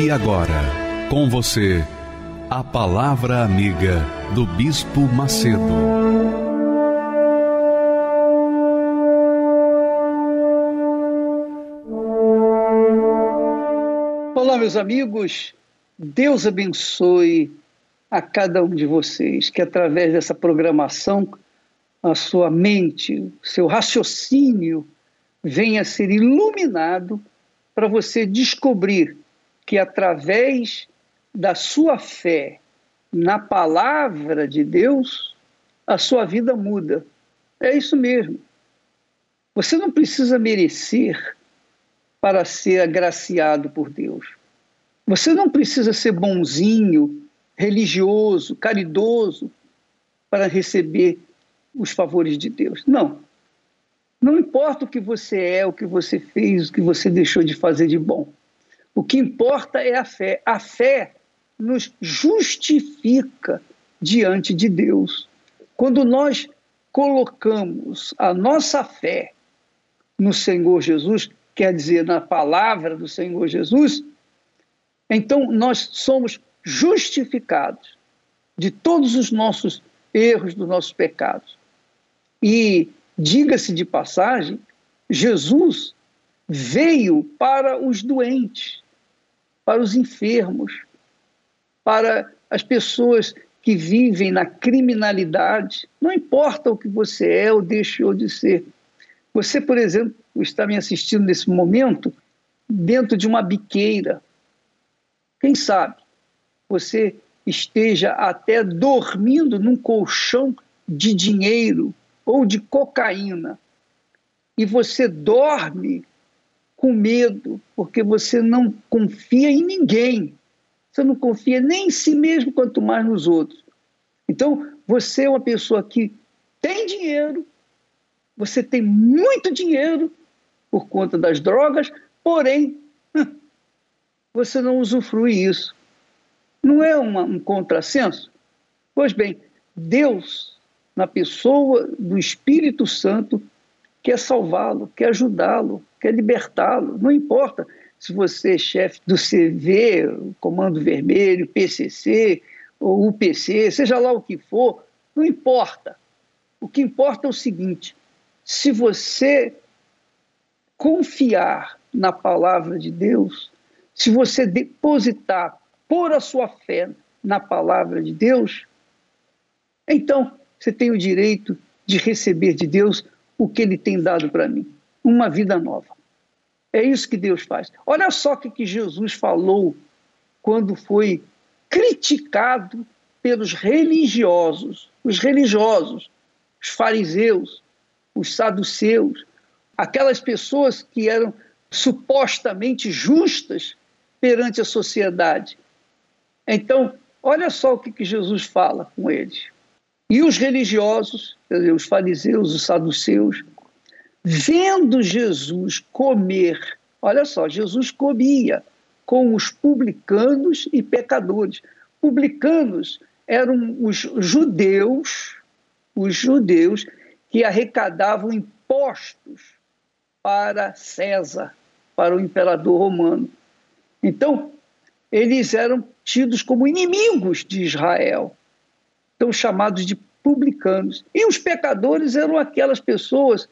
E agora, com você, a Palavra Amiga do Bispo Macedo. Olá, meus amigos. Deus abençoe a cada um de vocês que, através dessa programação, a sua mente, seu raciocínio venha a ser iluminado para você descobrir que através da sua fé na palavra de Deus, a sua vida muda. É isso mesmo. Você não precisa merecer para ser agraciado por Deus. Você não precisa ser bonzinho, religioso, caridoso para receber os favores de Deus. Não. Não importa o que você é, o que você fez, o que você deixou de fazer de bom. O que importa é a fé. A fé nos justifica diante de Deus. Quando nós colocamos a nossa fé no Senhor Jesus, quer dizer, na palavra do Senhor Jesus, então nós somos justificados de todos os nossos erros, dos nossos pecados. E, diga-se de passagem, Jesus veio para os doentes, para os enfermos, para as pessoas que vivem na criminalidade. Não importa o que você é ou deixou de ser. Você, por exemplo, está me assistindo nesse momento dentro de uma biqueira. Quem sabe você esteja até dormindo num colchão de dinheiro ou de cocaína e você dorme com medo, porque você não confia em ninguém. Você não confia nem em si mesmo, quanto mais nos outros. Então, você é uma pessoa que tem dinheiro, você tem muito dinheiro por conta das drogas, porém, você não usufrui isso. Não é uma, um contrassenso? Pois bem, Deus, na pessoa do Espírito Santo, quer salvá-lo, quer ajudá-lo, quer libertá-lo. Não importa se você é chefe do CV, Comando Vermelho, PCC ou UPC, seja lá o que for, não importa. O que importa é o seguinte: se você confiar na palavra de Deus, se você depositar, pôr a sua fé na palavra de Deus, então você tem o direito de receber de Deus o que ele tem dado para mim, uma vida nova. É isso que Deus faz. Olha só o que Jesus falou quando foi criticado pelos religiosos, os religiosos, os fariseus, os saduceus, aquelas pessoas que eram supostamente justas perante a sociedade. Então, olha só o que, Jesus fala com eles. E os religiosos, quer dizer, os fariseus, os saduceus, vendo Jesus comer, olha só, Jesus comia com os publicanos e pecadores. Publicanos eram os judeus, os judeus que arrecadavam impostos para César, para o imperador romano. Então, eles eram tidos como inimigos de Israel então chamados de publicanos. E os pecadores eram aquelas pessoas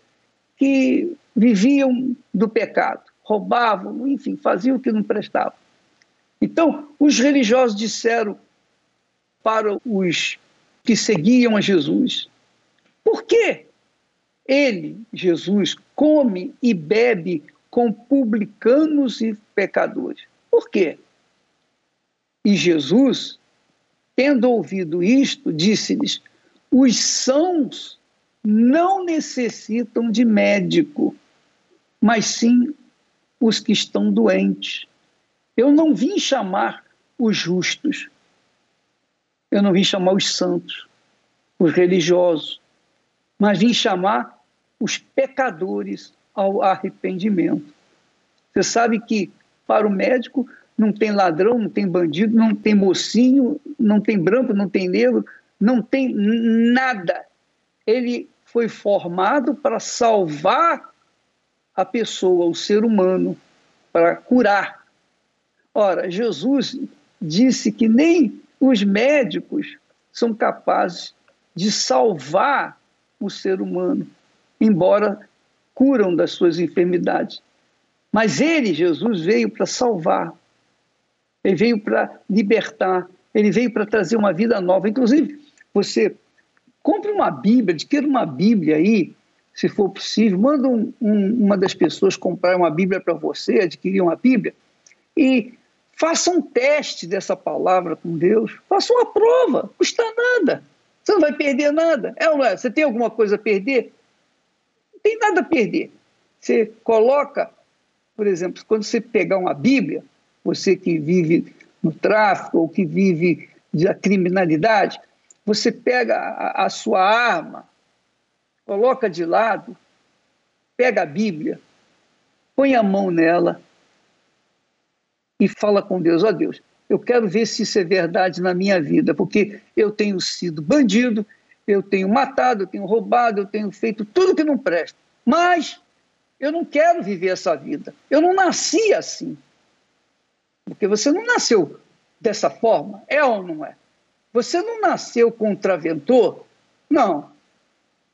que viviam do pecado, roubavam, enfim, faziam o que não prestava. Então, os religiosos disseram para os que seguiam a Jesus: por que ele, Jesus, come e bebe com publicanos e pecadores? Por quê? E Jesus Tendo ouvido isto, disse-lhes: os sãos não necessitam de médico, mas sim os que estão doentes. Eu não vim chamar os justos. Eu não vim chamar os santos, os religiosos, mas vim chamar os pecadores ao arrependimento. Você sabe que para o médico não tem ladrão, não tem bandido, não tem mocinho, não tem branco, não tem negro, não tem nada. Ele foi formado para salvar a pessoa, o ser humano, para curar. Ora, Jesus disse que nem os médicos são capazes de salvar o ser humano, embora curam das suas enfermidades. Mas ele, Jesus, veio para salvar, ele veio para libertar, ele veio para trazer uma vida nova. Inclusive, você compre uma Bíblia, adquira uma Bíblia aí, se for possível, manda um, um, uma das pessoas comprar uma Bíblia para você, adquirir uma Bíblia, e faça um teste dessa palavra com Deus, faça uma prova, custa nada. Você não vai perder nada. É ou não é? Você tem alguma coisa a perder? Não tem nada a perder. Você coloca, por exemplo, quando você pegar uma Bíblia, você que vive no tráfico ou que vive da criminalidade, você pega a, a sua arma, coloca de lado, pega a Bíblia, põe a mão nela e fala com Deus: ó oh, Deus, eu quero ver se isso é verdade na minha vida, porque eu tenho sido bandido, eu tenho matado, eu tenho roubado, eu tenho feito tudo que não presta. Mas eu não quero viver essa vida. Eu não nasci assim. Porque você não nasceu dessa forma, é ou não é? Você não nasceu contraventor? Não.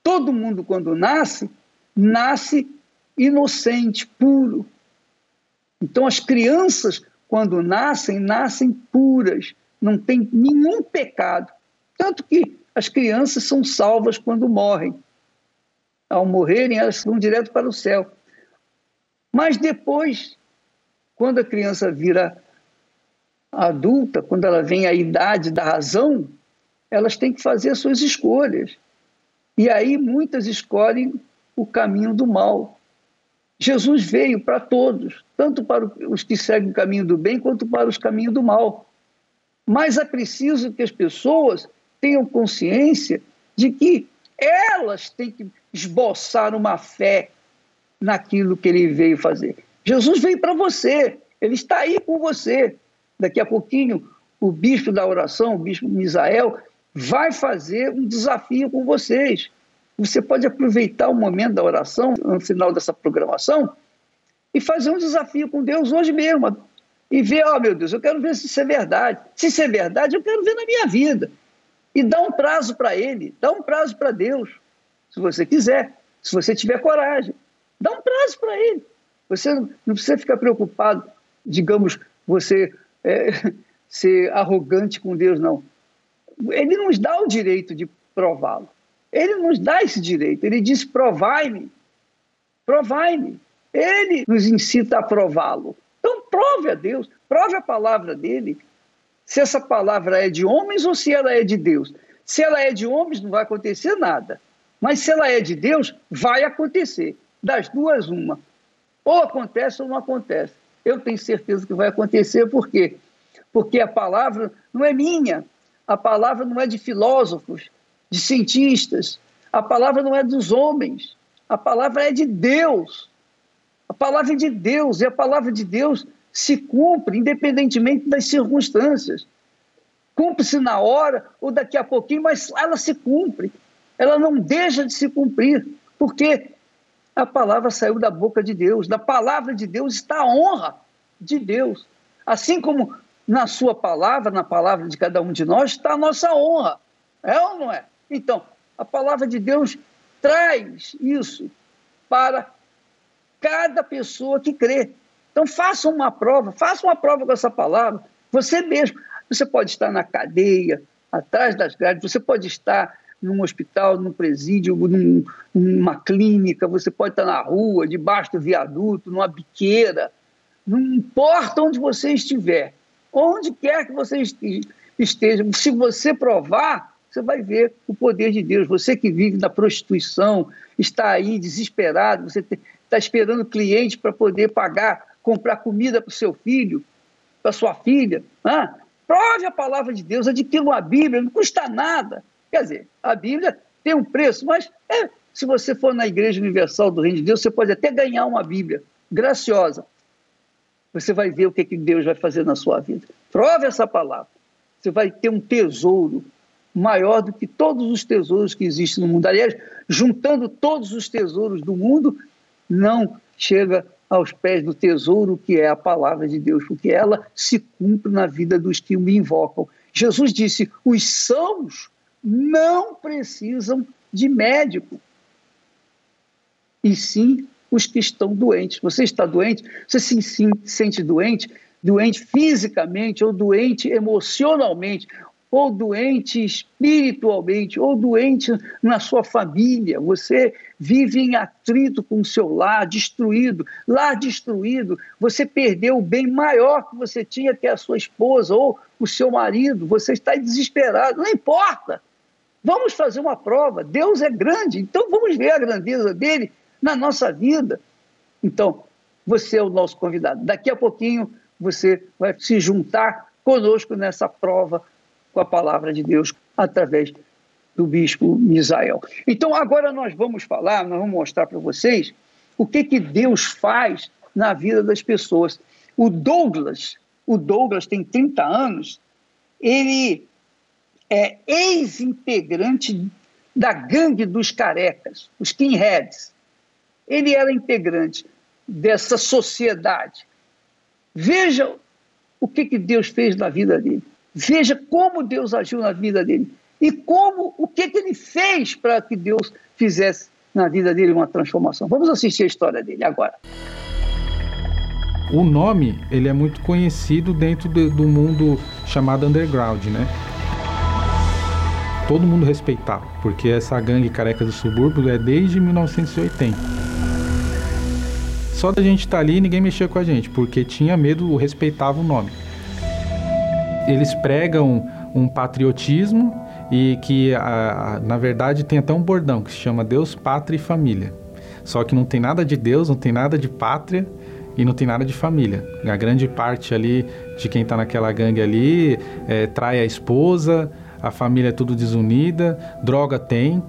Todo mundo, quando nasce, nasce inocente, puro. Então, as crianças, quando nascem, nascem puras, não tem nenhum pecado. Tanto que as crianças são salvas quando morrem. Ao morrerem, elas vão direto para o céu. Mas depois, quando a criança vira adulta, quando ela vem à idade da razão, elas têm que fazer as suas escolhas. E aí muitas escolhem o caminho do mal. Jesus veio para todos, tanto para os que seguem o caminho do bem quanto para os caminhos do mal. Mas é preciso que as pessoas tenham consciência de que elas têm que esboçar uma fé naquilo que ele veio fazer. Jesus veio para você, ele está aí com você. Daqui a pouquinho, o bispo da oração, o bispo Misael, vai fazer um desafio com vocês. Você pode aproveitar o momento da oração, no final dessa programação, e fazer um desafio com Deus hoje mesmo. E ver, ó oh, meu Deus, eu quero ver se isso é verdade. Se isso é verdade, eu quero ver na minha vida. E dá um prazo para Ele, dá um prazo para Deus, se você quiser, se você tiver coragem. Dá um prazo para Ele. Você não precisa ficar preocupado, digamos, você é, ser arrogante com Deus, não. Ele nos dá o direito de prová-lo. Ele nos dá esse direito. Ele diz: provai-me, provai-me. Ele nos incita a prová-lo. Então, prove a Deus, prove a palavra dele. Se essa palavra é de homens ou se ela é de Deus. Se ela é de homens, não vai acontecer nada. Mas se ela é de Deus, vai acontecer. Das duas, uma. Ou acontece ou não acontece. Eu tenho certeza que vai acontecer, por quê? Porque a palavra não é minha, a palavra não é de filósofos, de cientistas, a palavra não é dos homens, a palavra é de Deus. A palavra é de Deus, e a palavra de Deus se cumpre independentemente das circunstâncias. Cumpre-se na hora ou daqui a pouquinho, mas ela se cumpre. Ela não deixa de se cumprir, porque a palavra saiu da boca de Deus. Da palavra de Deus está a honra de Deus. Assim como na sua palavra, na palavra de cada um de nós, está a nossa honra. É ou não é? Então, a palavra de Deus traz isso para cada pessoa que crê. Então, faça uma prova, faça uma prova com essa palavra. Você mesmo. Você pode estar na cadeia, atrás das grades, você pode estar num hospital, num presídio, num, numa clínica, você pode estar na rua, debaixo do viaduto, numa biqueira, não importa onde você estiver, onde quer que você esteja, se você provar, você vai ver o poder de Deus. Você que vive na prostituição, está aí desesperado, você está esperando cliente para poder pagar comprar comida para o seu filho, para sua filha. Prove a palavra de Deus, adquira uma Bíblia, não custa nada. Quer dizer, a Bíblia tem um preço, mas é, se você for na Igreja Universal do Reino de Deus, você pode até ganhar uma Bíblia graciosa. Você vai ver o que, que Deus vai fazer na sua vida. Prove essa palavra. Você vai ter um tesouro maior do que todos os tesouros que existem no mundo. Aliás, juntando todos os tesouros do mundo, não chega aos pés do tesouro que é a palavra de Deus, porque ela se cumpre na vida dos que o invocam. Jesus disse: os sãos não precisam de médico, e sim os que estão doentes. Você está doente? Você se sente doente? Doente fisicamente ou doente emocionalmente? ou doente espiritualmente, ou doente na sua família, você vive em atrito com o seu lar, destruído, lar destruído, você perdeu o bem maior que você tinha, que é a sua esposa ou o seu marido, você está desesperado, não importa. Vamos fazer uma prova. Deus é grande, então vamos ver a grandeza dele na nossa vida. Então, você é o nosso convidado. Daqui a pouquinho você vai se juntar conosco nessa prova com a palavra de Deus através do bispo Misael. Então, agora nós vamos falar, nós vamos mostrar para vocês o que, que Deus faz na vida das pessoas. O Douglas, o Douglas tem 30 anos, ele é ex-integrante da gangue dos carecas, os skinheads. Ele era integrante dessa sociedade. Veja o que, que Deus fez na vida dele. Veja como Deus agiu na vida dele e como o que, que ele fez para que Deus fizesse na vida dele uma transformação. Vamos assistir a história dele agora. O nome ele é muito conhecido dentro de, do mundo chamado underground, né? Todo mundo respeitava, porque essa gangue careca do subúrbio é desde 1980. Só da gente estar tá ali, ninguém mexia com a gente, porque tinha medo, respeitava o nome eles pregam um patriotismo e que, a, a, na verdade, tem até um bordão que se chama Deus, Pátria e Família. Só que não tem nada de Deus, não tem nada de pátria e não tem nada de família. A grande parte ali de quem está naquela gangue ali é, trai a esposa, a família é tudo desunida, droga tem,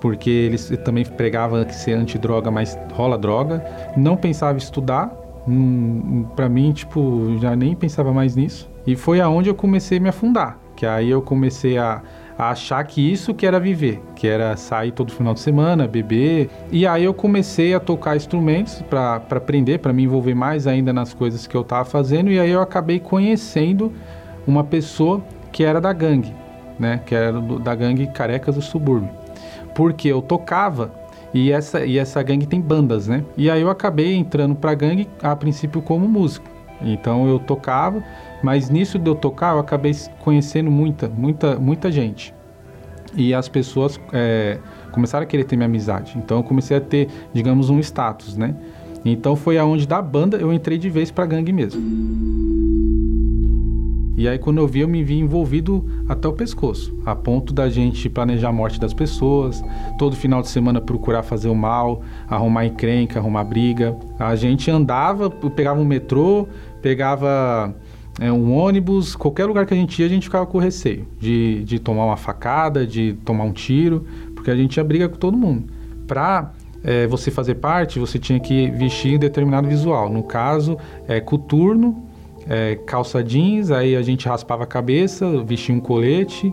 porque eles também pregavam que ser antidroga, mas rola droga. Não pensava estudar, hum, para mim, tipo, já nem pensava mais nisso. E foi aonde eu comecei a me afundar, que aí eu comecei a, a achar que isso que era viver, que era sair todo final de semana, beber. E aí eu comecei a tocar instrumentos para aprender, para me envolver mais ainda nas coisas que eu estava fazendo. E aí eu acabei conhecendo uma pessoa que era da gangue, né? Que era do, da gangue Carecas do Subúrbio. Porque eu tocava e essa, e essa gangue tem bandas, né? E aí eu acabei entrando para a gangue a princípio como músico. Então eu tocava mas nisso de eu tocar, eu acabei conhecendo muita, muita, muita gente. E as pessoas é, começaram a querer ter minha amizade. Então eu comecei a ter, digamos, um status, né? Então foi aonde da banda eu entrei de vez pra gangue mesmo. E aí quando eu vi, eu me vi envolvido até o pescoço, a ponto da gente planejar a morte das pessoas, todo final de semana procurar fazer o mal, arrumar encrenca, arrumar briga. A gente andava, pegava um metrô, pegava é, um ônibus, qualquer lugar que a gente ia, a gente ficava com receio de, de tomar uma facada, de tomar um tiro, porque a gente ia briga com todo mundo. Para é, você fazer parte, você tinha que vestir determinado visual. No caso, é coturno, é, calça jeans, aí a gente raspava a cabeça, vestia um colete,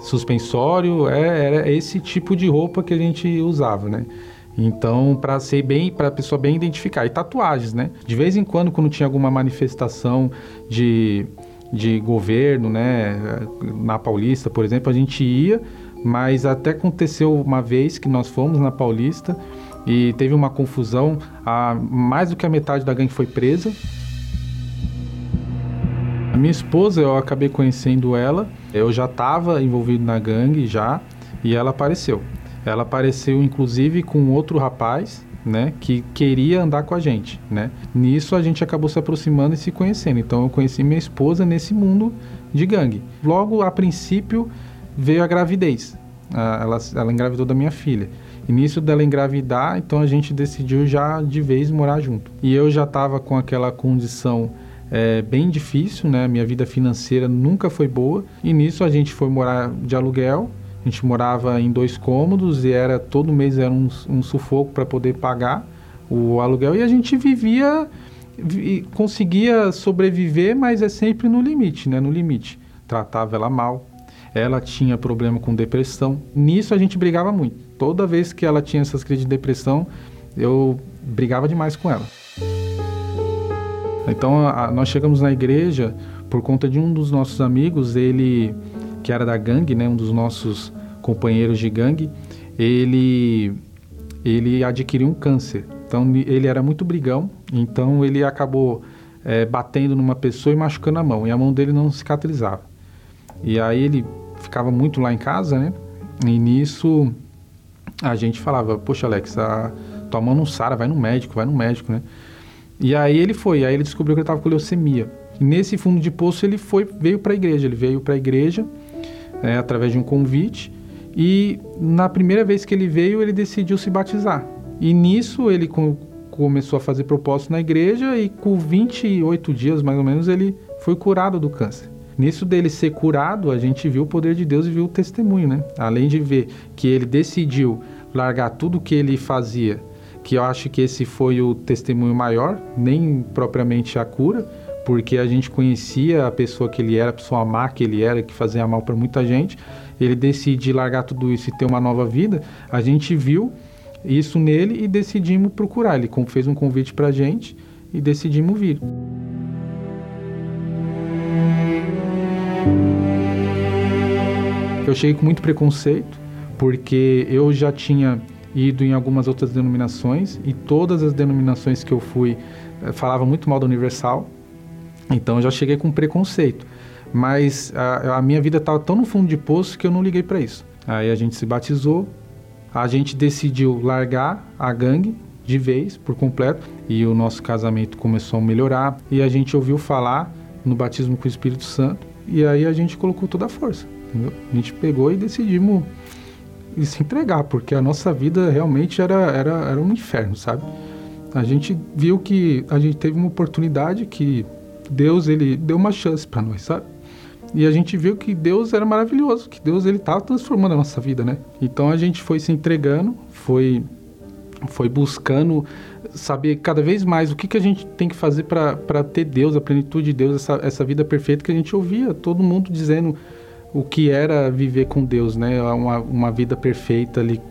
suspensório, é, era esse tipo de roupa que a gente usava, né? Então, para ser bem, para a pessoa bem identificar. E tatuagens, né? De vez em quando, quando tinha alguma manifestação de, de governo, né? Na Paulista, por exemplo, a gente ia, mas até aconteceu uma vez que nós fomos na Paulista e teve uma confusão. A, mais do que a metade da gangue foi presa. A minha esposa, eu acabei conhecendo ela. Eu já estava envolvido na gangue já e ela apareceu. Ela apareceu inclusive com outro rapaz, né, que queria andar com a gente, né? Nisso a gente acabou se aproximando e se conhecendo. Então eu conheci minha esposa nesse mundo de gangue. Logo a princípio veio a gravidez, ela, ela engravidou da minha filha. Início dela engravidar, então a gente decidiu já de vez morar junto. E eu já estava com aquela condição é, bem difícil, né? Minha vida financeira nunca foi boa. E nisso a gente foi morar de aluguel. A gente morava em dois cômodos e era todo mês era um, um sufoco para poder pagar o aluguel. E a gente vivia, vi, conseguia sobreviver, mas é sempre no limite, né? No limite. Tratava ela mal. Ela tinha problema com depressão. Nisso a gente brigava muito. Toda vez que ela tinha essas crises de depressão, eu brigava demais com ela. Então a, nós chegamos na igreja por conta de um dos nossos amigos, ele que era da gangue, né, um dos nossos companheiros de gangue, ele ele adquiriu um câncer. Então ele era muito brigão, então ele acabou é, batendo numa pessoa e machucando a mão, e a mão dele não cicatrizava. E aí ele ficava muito lá em casa, né? E nisso a gente falava, poxa Alex, a tua mão não sara, vai no médico, vai no médico, né? E aí ele foi, aí ele descobriu que ele estava com leucemia. E nesse fundo de poço ele foi, veio para a igreja, ele veio para a igreja é, através de um convite e na primeira vez que ele veio ele decidiu se batizar. E nisso ele com, começou a fazer propósito na igreja e com 28 dias mais ou menos ele foi curado do câncer. Nisso dele ser curado, a gente viu o poder de Deus e viu o testemunho, né? Além de ver que ele decidiu largar tudo que ele fazia que eu acho que esse foi o testemunho maior, nem propriamente a cura, porque a gente conhecia a pessoa que ele era, a pessoa má que ele era, que fazia mal para muita gente. Ele decide largar tudo isso e ter uma nova vida. A gente viu isso nele e decidimos procurar. Ele fez um convite para a gente e decidimos vir. Eu cheguei com muito preconceito, porque eu já tinha ido em algumas outras denominações e todas as denominações que eu fui eh, falava muito mal da Universal. Então eu já cheguei com preconceito. Mas a, a minha vida estava tão no fundo de poço que eu não liguei para isso. Aí a gente se batizou, a gente decidiu largar a gangue de vez, por completo, e o nosso casamento começou a melhorar. E a gente ouviu falar no batismo com o Espírito Santo, e aí a gente colocou toda a força. Entendeu? A gente pegou e decidimos e se entregar, porque a nossa vida realmente era, era, era um inferno, sabe? A gente viu que a gente teve uma oportunidade que Deus ele deu uma chance para nós, sabe? E a gente viu que Deus era maravilhoso, que Deus ele estava transformando a nossa vida, né? Então a gente foi se entregando, foi foi buscando saber cada vez mais o que, que a gente tem que fazer para ter Deus, a plenitude de Deus, essa, essa vida perfeita que a gente ouvia todo mundo dizendo o que era viver com Deus, né? Uma, uma vida perfeita ali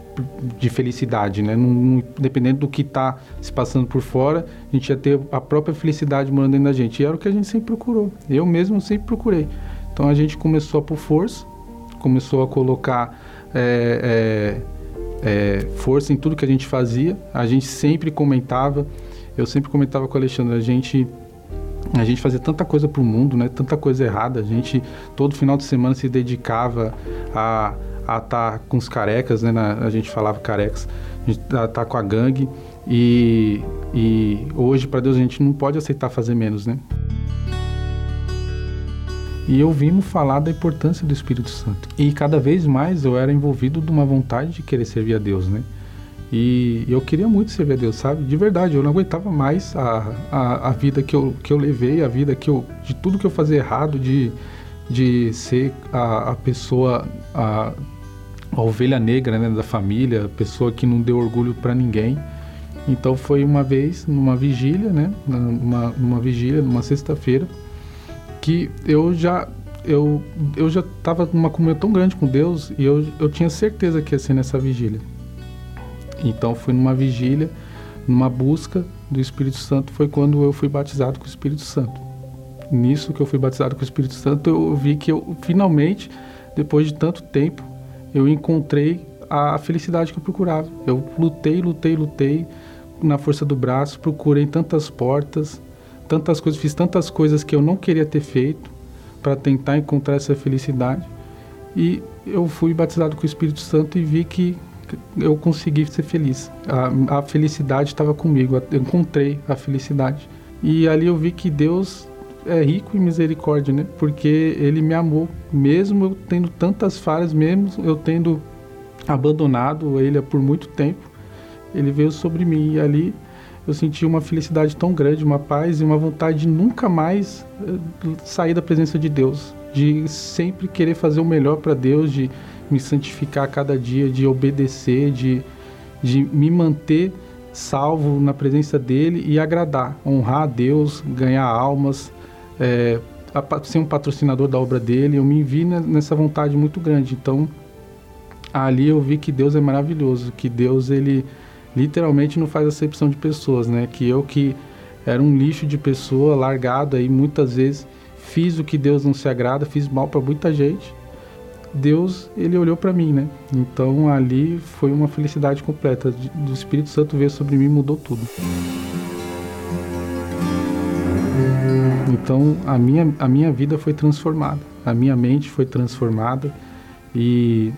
de felicidade, né? Não, dependendo do que está se passando por fora, a gente ia ter a própria felicidade morando dentro da gente. E era o que a gente sempre procurou. Eu mesmo sempre procurei. Então a gente começou a por força, começou a colocar é, é, é, força em tudo que a gente fazia. A gente sempre comentava, eu sempre comentava com o Alexandre, a gente a gente fazia tanta coisa para o mundo, né? Tanta coisa errada. A gente todo final de semana se dedicava a a estar tá com os carecas, né? Na, a gente falava carecas, a gente tá, tá com a gangue e, e hoje para Deus a gente não pode aceitar fazer menos, né? E ouvimos falar da importância do Espírito Santo. E cada vez mais eu era envolvido de uma vontade de querer servir a Deus, né? E eu queria muito servir a Deus, sabe? De verdade, eu não aguentava mais a, a, a vida que eu, que eu levei, a vida que eu. de tudo que eu fazia errado, de, de ser a, a pessoa. A, a ovelha negra né, da família, pessoa que não deu orgulho para ninguém. Então foi uma vez, numa vigília, né? Numa, numa vigília, numa sexta-feira, que eu já eu, eu já estava numa comunhão tão grande com Deus e eu, eu tinha certeza que ia ser nessa vigília. Então fui numa vigília, numa busca do Espírito Santo, foi quando eu fui batizado com o Espírito Santo. Nisso que eu fui batizado com o Espírito Santo, eu vi que eu finalmente, depois de tanto tempo, eu encontrei a felicidade que eu procurava. Eu lutei, lutei, lutei na força do braço, procurei tantas portas, tantas coisas, fiz tantas coisas que eu não queria ter feito para tentar encontrar essa felicidade. E eu fui batizado com o Espírito Santo e vi que eu consegui ser feliz. A, a felicidade estava comigo, eu encontrei a felicidade. E ali eu vi que Deus é rico em misericórdia, né? Porque Ele me amou, mesmo eu tendo tantas falhas, mesmo eu tendo abandonado ele por muito tempo. Ele veio sobre mim e ali eu senti uma felicidade tão grande, uma paz e uma vontade de nunca mais eh, sair da presença de Deus, de sempre querer fazer o melhor para Deus, de me santificar a cada dia, de obedecer, de, de me manter salvo na presença dele e agradar, honrar a Deus, ganhar almas, é, ser um patrocinador da obra dele. Eu me vi nessa vontade muito grande. Então, ali eu vi que Deus é maravilhoso, que Deus ele literalmente não faz acepção de pessoas, né? Que eu que era um lixo de pessoa, largado aí muitas vezes, fiz o que Deus não se agrada, fiz mal para muita gente. Deus, ele olhou para mim, né? Então ali foi uma felicidade completa. Do Espírito Santo veio sobre mim, mudou tudo. Então a minha, a minha vida foi transformada, a minha mente foi transformada e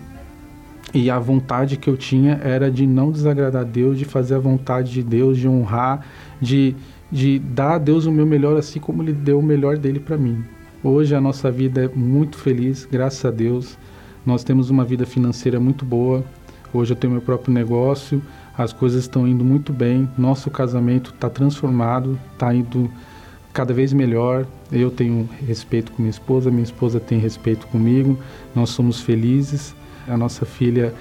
e a vontade que eu tinha era de não desagradar a Deus, de fazer a vontade de Deus, de honrar, de, de dar a Deus o meu melhor, assim como Ele deu o melhor dele para mim. Hoje a nossa vida é muito feliz, graças a Deus. Nós temos uma vida financeira muito boa. Hoje eu tenho meu próprio negócio, as coisas estão indo muito bem. Nosso casamento está transformado, está indo cada vez melhor. Eu tenho respeito com minha esposa, minha esposa tem respeito comigo. Nós somos felizes. A nossa filha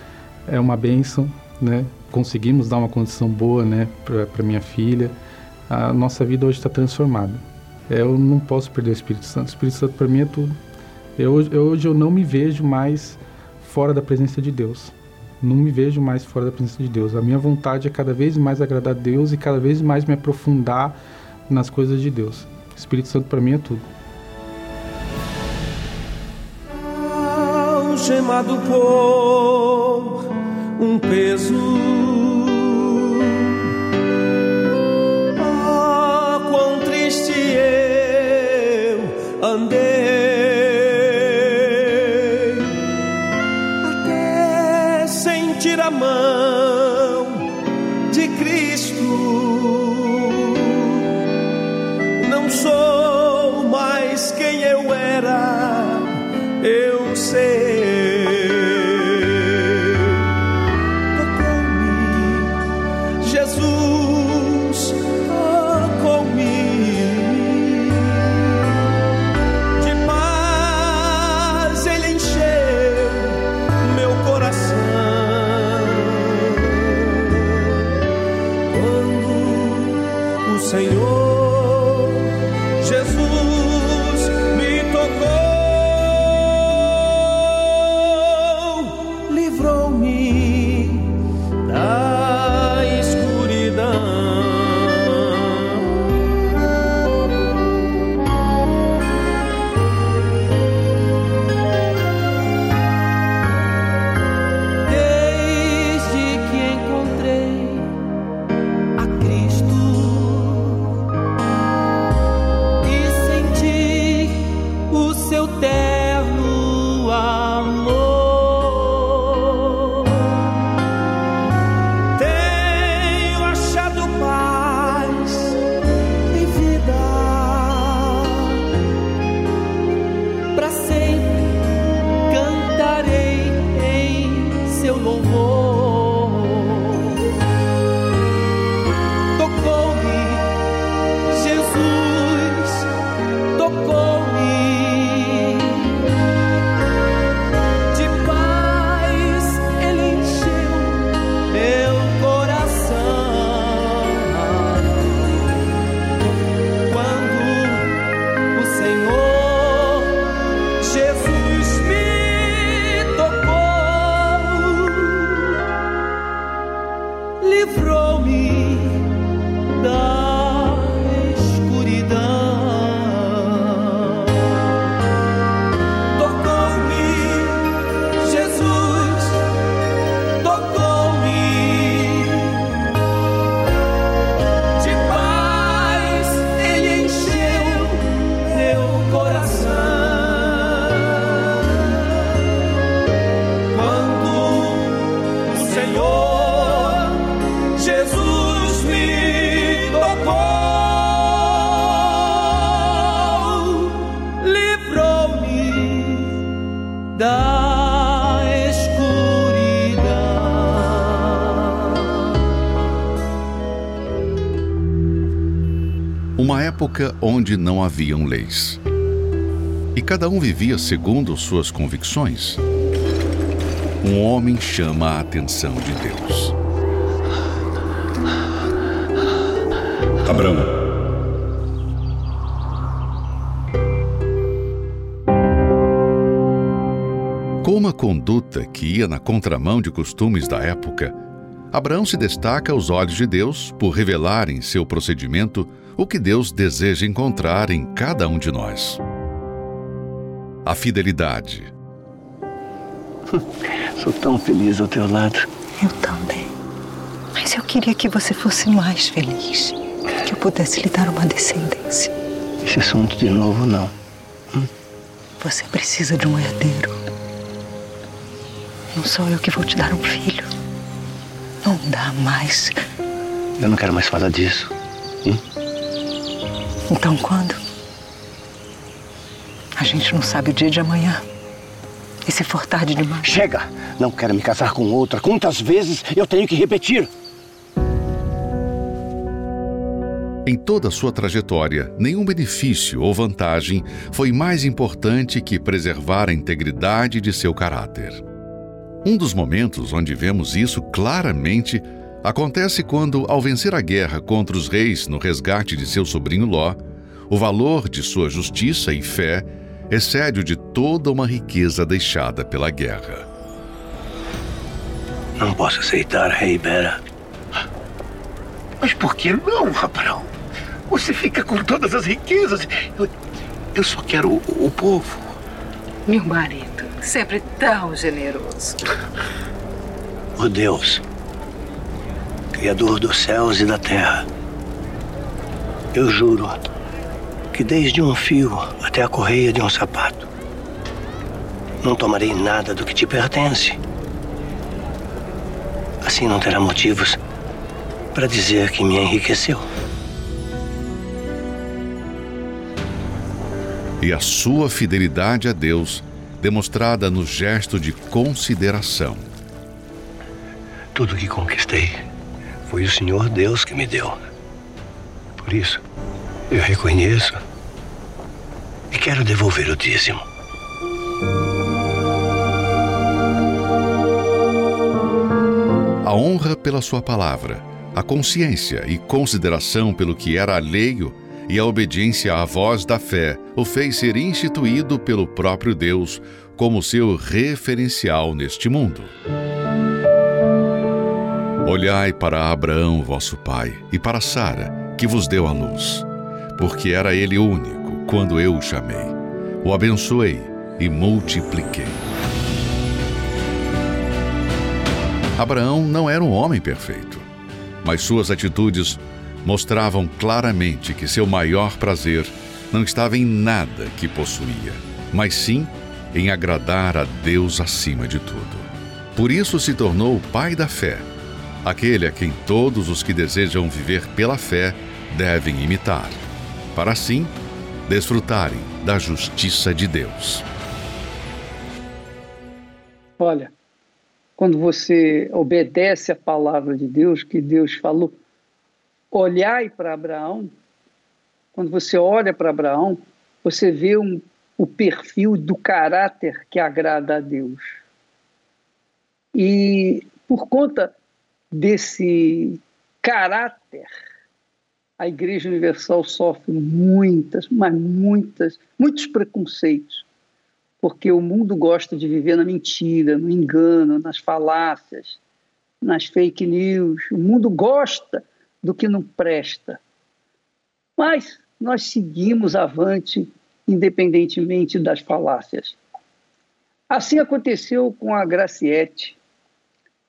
é uma bênção, né? Conseguimos dar uma condição boa, né, para minha filha. A nossa vida hoje está transformada. Eu não posso perder o Espírito Santo. O Espírito Santo para mim é tudo. Eu, eu, hoje eu não me vejo mais fora da presença de Deus. Não me vejo mais fora da presença de Deus. A minha vontade é cada vez mais agradar a Deus e cada vez mais me aprofundar nas coisas de Deus. O Espírito Santo para mim é tudo. por um peso. Época onde não haviam leis. E cada um vivia segundo suas convicções. Um homem chama a atenção de Deus. Abraão. Com uma conduta que ia na contramão de costumes da época, Abraão se destaca aos olhos de Deus por revelar em seu procedimento o que Deus deseja encontrar em cada um de nós. A fidelidade. Sou tão feliz ao teu lado. Eu também. Mas eu queria que você fosse mais feliz. Que eu pudesse lhe dar uma descendência. Esse assunto de novo, não. Hum? Você precisa de um herdeiro. Não sou eu que vou te dar um filho. Não dá mais. Eu não quero mais falar disso. Então quando? A gente não sabe o dia de amanhã. E se for tarde demais? Chega! Não quero me casar com outra. Quantas vezes eu tenho que repetir? Em toda a sua trajetória, nenhum benefício ou vantagem foi mais importante que preservar a integridade de seu caráter. Um dos momentos onde vemos isso claramente acontece quando, ao vencer a guerra contra os reis no resgate de seu sobrinho Ló, o valor de sua justiça e fé excede o de toda uma riqueza deixada pela guerra. Não posso aceitar, rei Bera. Mas por que não, Abraão? Você fica com todas as riquezas. Eu, eu só quero o, o povo. Meu marido sempre tão generoso. O Deus, Criador dos céus e da terra, eu juro que desde um fio até a correia de um sapato, não tomarei nada do que te pertence. Assim não terá motivos para dizer que me enriqueceu. E a sua fidelidade a Deus demonstrada no gesto de consideração. Tudo que conquistei foi o Senhor Deus que me deu. Por isso, eu reconheço e quero devolver o dízimo. A honra pela sua palavra, a consciência e consideração pelo que era alheio e a obediência à voz da fé o fez ser instituído pelo próprio Deus como seu referencial neste mundo. Olhai para Abraão, vosso pai, e para Sara, que vos deu a luz, porque era ele único quando eu o chamei. O abençoei e multipliquei. Abraão não era um homem perfeito, mas suas atitudes mostravam claramente que seu maior prazer não estava em nada que possuía, mas sim em agradar a Deus acima de tudo. Por isso se tornou o pai da fé, aquele a quem todos os que desejam viver pela fé devem imitar, para assim desfrutarem da justiça de Deus. Olha, quando você obedece a palavra de Deus, que Deus falou, olhai para Abraão, quando você olha para Abraão, você vê um, o perfil do caráter que agrada a Deus. E por conta desse caráter, a Igreja Universal sofre muitas, mas muitas, muitos preconceitos, porque o mundo gosta de viver na mentira, no engano, nas falácias, nas fake news. O mundo gosta do que não presta. Mas nós seguimos avante, independentemente das falácias. Assim aconteceu com a Graciete.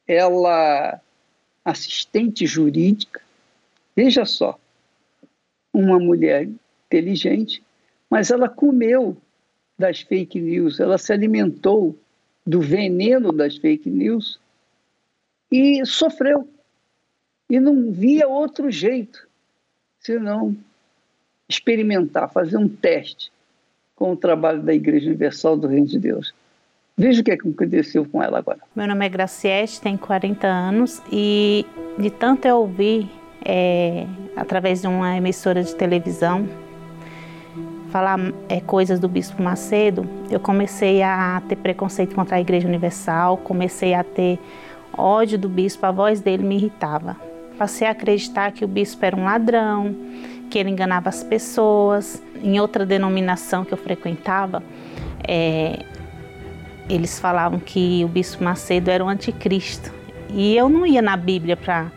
Ela, assistente jurídica, veja só, uma mulher inteligente, mas ela comeu das fake news, ela se alimentou do veneno das fake news e sofreu e não via outro jeito senão experimentar, fazer um teste com o trabalho da Igreja Universal do Reino de Deus. Veja o que, é aconteceu com ela agora. Meu nome é Graciete, tenho 40 anos e de tanto eu ouvir é, através de uma emissora de televisão, falar é, coisas do Bispo Macedo, eu comecei a ter preconceito contra a Igreja Universal, comecei a ter ódio do bispo, a voz dele me irritava. Passei a acreditar que o bispo era um ladrão, que ele enganava as pessoas. Em outra denominação que eu frequentava, é, eles falavam que o bispo Macedo era o anticristo. E eu não ia na Bíblia para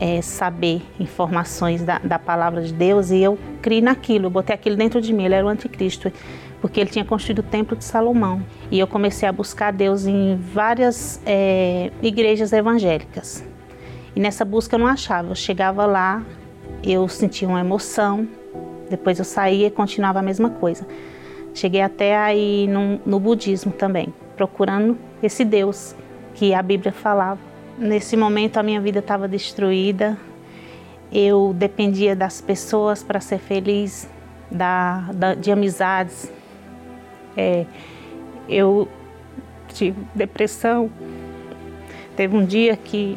é, saber informações da, da, palavra de Deus e eu criei naquilo, eu botei aquilo dentro de mim, ele era o anticristo, porque ele tinha construído o templo de Salomão. E eu comecei a buscar Deus em várias é, igrejas evangélicas. E nessa busca eu não achava, eu chegava lá, eu sentia uma emoção, depois eu saía e continuava a mesma coisa. Cheguei até aí no, no budismo também, procurando esse Deus que a Bíblia falava. Nesse momento a minha vida estava destruída, eu dependia das pessoas para ser feliz, da, da, de amizades. É, eu tive depressão. Teve um dia que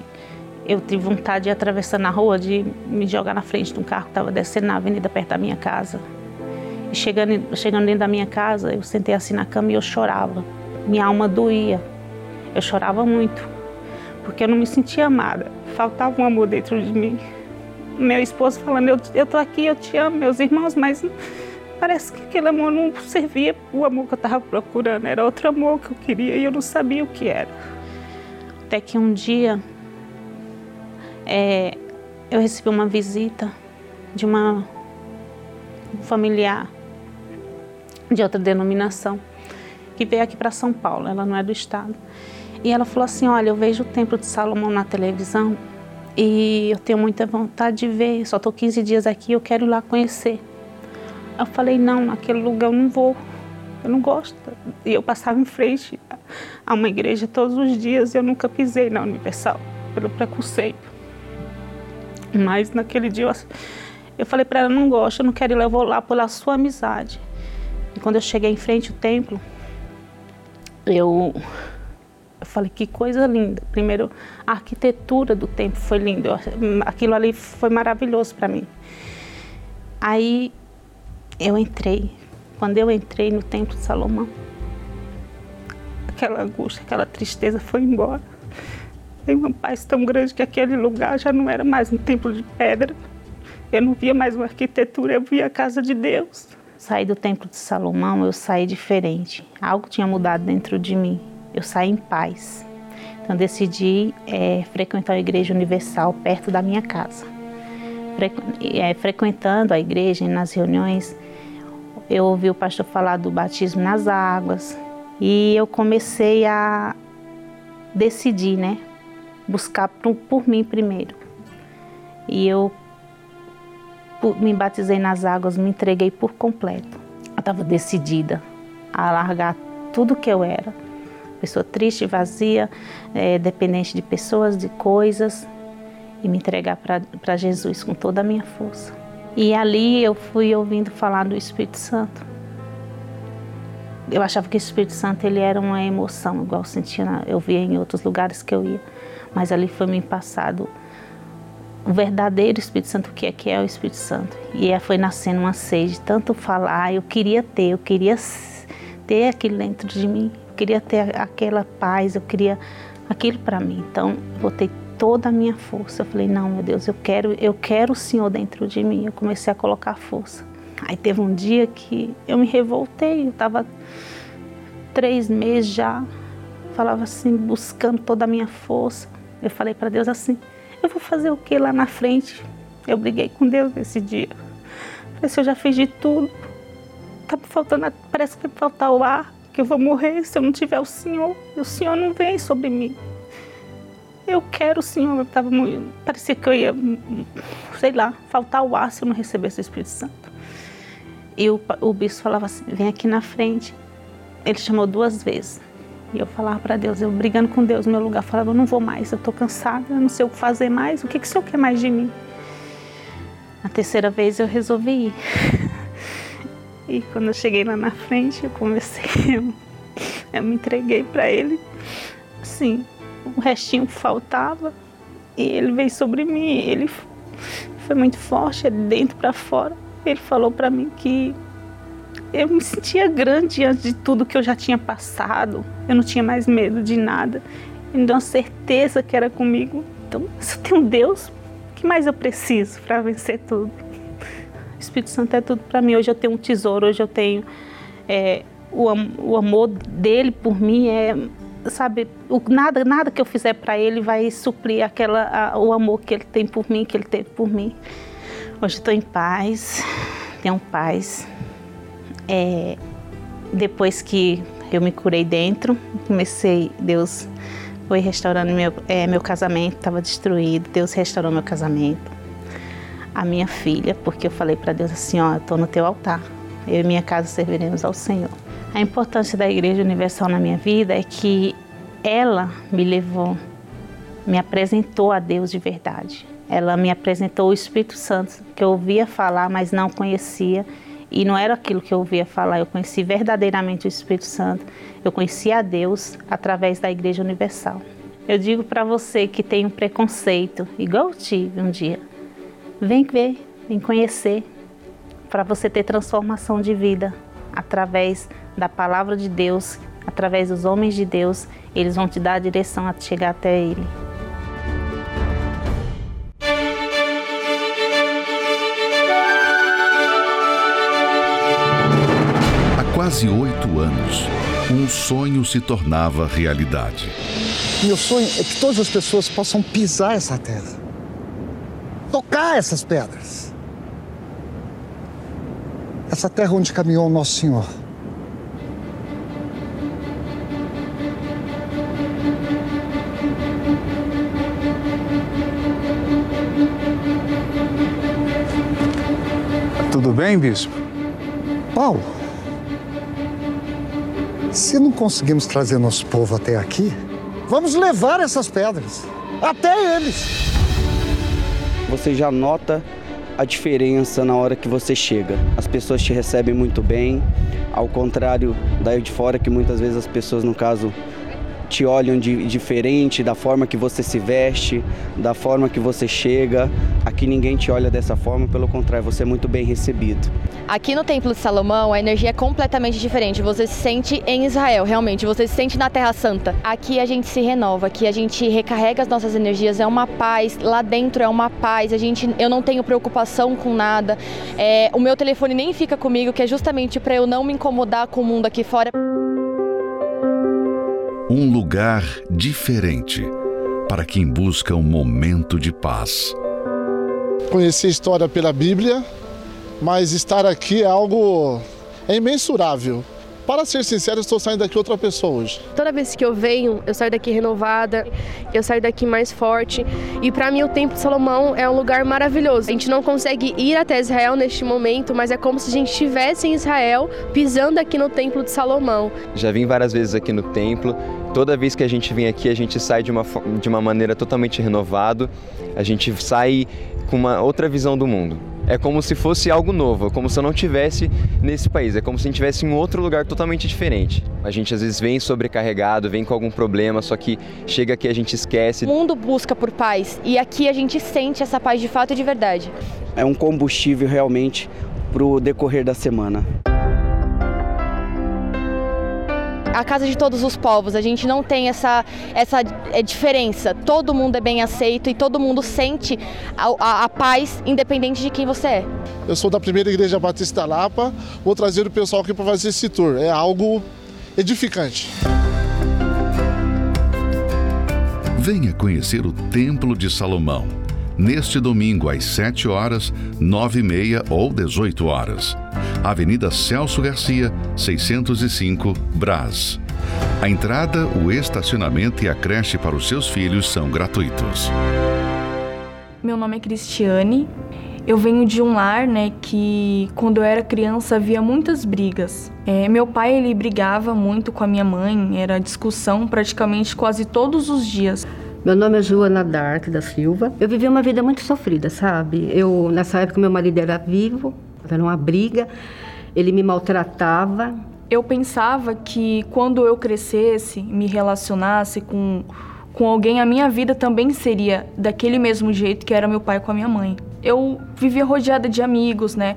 eu tive vontade de atravessar na rua, de me jogar na frente de um carro que estava descendo na avenida perto da minha casa. Chegando, chegando dentro da minha casa, eu sentei assim na cama e eu chorava. Minha alma doía. Eu chorava muito porque eu não me sentia amada. Faltava um amor dentro de mim. Meu esposo falando, eu, eu tô aqui, eu te amo, meus irmãos, mas parece que aquele amor não servia o amor que eu estava procurando. Era outro amor que eu queria e eu não sabia o que era. Até que um dia é, eu recebi uma visita de uma um familiar de outra denominação que veio aqui para São Paulo. Ela não é do estado. E ela falou assim: Olha, eu vejo o Templo de Salomão na televisão e eu tenho muita vontade de ver. Só estou 15 dias aqui, eu quero ir lá conhecer. Eu falei: Não, naquele lugar eu não vou. Eu não gosto. E eu passava em frente a uma igreja todos os dias e eu nunca pisei na Universal pelo preconceito. Mas naquele dia eu, eu falei para ela: Não gosto, eu não quero ir lá, eu vou lá pela sua amizade. E quando eu cheguei em frente ao templo, eu eu falei, que coisa linda. Primeiro, a arquitetura do templo foi linda. Aquilo ali foi maravilhoso para mim. Aí eu entrei. Quando eu entrei no templo de Salomão, aquela angústia, aquela tristeza foi embora. Tem uma paz tão grande que aquele lugar já não era mais um templo de pedra. Eu não via mais uma arquitetura, eu via a casa de Deus. Saí do templo de Salomão, eu saí diferente. Algo tinha mudado dentro de mim eu saí em paz. Então decidi é, frequentar a Igreja Universal perto da minha casa. Frequ é, frequentando a igreja nas reuniões, eu ouvi o pastor falar do batismo nas águas e eu comecei a decidir, né, buscar por, por mim primeiro. E eu me batizei nas águas, me entreguei por completo. Eu estava decidida a largar tudo que eu era pessoa triste, vazia, é, dependente de pessoas, de coisas, e me entregar para Jesus com toda a minha força. E ali eu fui ouvindo falar do Espírito Santo. Eu achava que o Espírito Santo ele era uma emoção, igual eu sentia, eu via em outros lugares que eu ia, mas ali foi me passado o verdadeiro Espírito Santo, o que é que é o Espírito Santo. E foi nascendo uma sede, tanto falar, eu queria ter, eu queria ter aquilo dentro de mim queria ter aquela paz, eu queria aquilo para mim. Então, eu botei toda a minha força. Eu falei: "Não, meu Deus, eu quero, eu quero o Senhor dentro de mim". Eu comecei a colocar força. Aí teve um dia que eu me revoltei, eu estava três meses já, falava assim, buscando toda a minha força. Eu falei para Deus assim: eu vou fazer o que lá na frente? Eu briguei com Deus nesse dia. Falei assim, eu já fiz de tudo. Tá faltando, parece que vai faltar o ar que eu vou morrer se eu não tiver o Senhor. E o Senhor não vem sobre mim. Eu quero o Senhor. Eu tava parecia que eu ia, sei lá, faltar o ar se eu não recebesse o Espírito Santo. E o, o bispo falava assim: vem aqui na frente. Ele chamou duas vezes. E eu falava para Deus, eu brigando com Deus no meu lugar, falava: eu não vou mais, eu estou cansada, eu não sei o que fazer mais. O que, que o Senhor quer mais de mim? Na terceira vez eu resolvi ir. E quando eu cheguei lá na frente, eu comecei, eu, eu me entreguei para ele. Assim, o restinho faltava e ele veio sobre mim. Ele foi muito forte, é de dentro para fora. Ele falou para mim que eu me sentia grande diante de tudo que eu já tinha passado. Eu não tinha mais medo de nada. Ele me uma certeza que era comigo. Então, se eu tenho Deus, o que mais eu preciso para vencer tudo? O Espírito Santo é tudo para mim. Hoje eu tenho um tesouro, hoje eu tenho é, o, o amor dele por mim é sabe, o, nada, nada que eu fizer para ele vai suprir aquela, a, o amor que ele tem por mim, que ele teve por mim. Hoje estou em paz, tenho paz. É, depois que eu me curei dentro, comecei, Deus foi restaurando meu, é, meu casamento, estava destruído, Deus restaurou meu casamento. A minha filha, porque eu falei para Deus assim, ó, estou no teu altar, eu e minha casa serviremos ao Senhor. A importância da Igreja Universal na minha vida é que ela me levou, me apresentou a Deus de verdade. Ela me apresentou o Espírito Santo, que eu ouvia falar, mas não conhecia. E não era aquilo que eu ouvia falar, eu conheci verdadeiramente o Espírito Santo. Eu conheci a Deus através da Igreja Universal. Eu digo para você que tem um preconceito, igual eu tive um dia, vem ver, vem conhecer, para você ter transformação de vida através da palavra de Deus, através dos homens de Deus, eles vão te dar a direção a chegar até Ele. Quase oito anos, um sonho se tornava realidade. Meu sonho é que todas as pessoas possam pisar essa terra, tocar essas pedras. Essa terra onde caminhou o nosso Senhor. Tudo bem, bispo? Paulo, se não conseguimos trazer nosso povo até aqui, vamos levar essas pedras até eles. Você já nota a diferença na hora que você chega. As pessoas te recebem muito bem, ao contrário daí de fora que muitas vezes as pessoas, no caso, te olham de, diferente da forma que você se veste, da forma que você chega. Aqui ninguém te olha dessa forma, pelo contrário, você é muito bem recebido. Aqui no Templo de Salomão, a energia é completamente diferente. Você se sente em Israel, realmente. Você se sente na Terra Santa. Aqui a gente se renova, aqui a gente recarrega as nossas energias. É uma paz. Lá dentro é uma paz. A gente, eu não tenho preocupação com nada. É, o meu telefone nem fica comigo, que é justamente para eu não me incomodar com o mundo aqui fora um lugar diferente para quem busca um momento de paz. Conheci a história pela Bíblia, mas estar aqui é algo é imensurável. Para ser sincero, estou saindo daqui outra pessoa hoje. Toda vez que eu venho, eu saio daqui renovada, eu saio daqui mais forte. E para mim, o Templo de Salomão é um lugar maravilhoso. A gente não consegue ir até Israel neste momento, mas é como se a gente estivesse em Israel, pisando aqui no Templo de Salomão. Já vim várias vezes aqui no templo. Toda vez que a gente vem aqui, a gente sai de uma, de uma maneira totalmente renovado. A gente sai com uma outra visão do mundo é como se fosse algo novo, é como se eu não tivesse nesse país, é como se a gente tivesse em outro lugar totalmente diferente. A gente às vezes vem sobrecarregado, vem com algum problema, só que chega aqui a gente esquece. O mundo busca por paz e aqui a gente sente essa paz de fato e de verdade. É um combustível realmente para o decorrer da semana a casa de todos os povos. A gente não tem essa, essa é, diferença. Todo mundo é bem aceito e todo mundo sente a, a, a, paz, independente de quem você é. Eu sou da primeira igreja Batista Lapa, vou trazer o pessoal aqui para fazer esse tour. É algo edificante. Venha conhecer o Templo de Salomão. Neste domingo, às 7 horas, 9 e meia ou 18 horas. Avenida Celso Garcia, 605, Brás. A entrada, o estacionamento e a creche para os seus filhos são gratuitos. Meu nome é Cristiane. Eu venho de um lar, né, que quando eu era criança havia muitas brigas. É, meu pai ele brigava muito com a minha mãe, era discussão praticamente quase todos os dias. Meu nome é Joana Dark da Silva. Eu vivi uma vida muito sofrida, sabe? Eu nessa época meu marido era vivo, era uma briga, ele me maltratava. Eu pensava que quando eu crescesse, me relacionasse com, com alguém, a minha vida também seria daquele mesmo jeito que era meu pai com a minha mãe. eu vivia rodeada de amigos, né?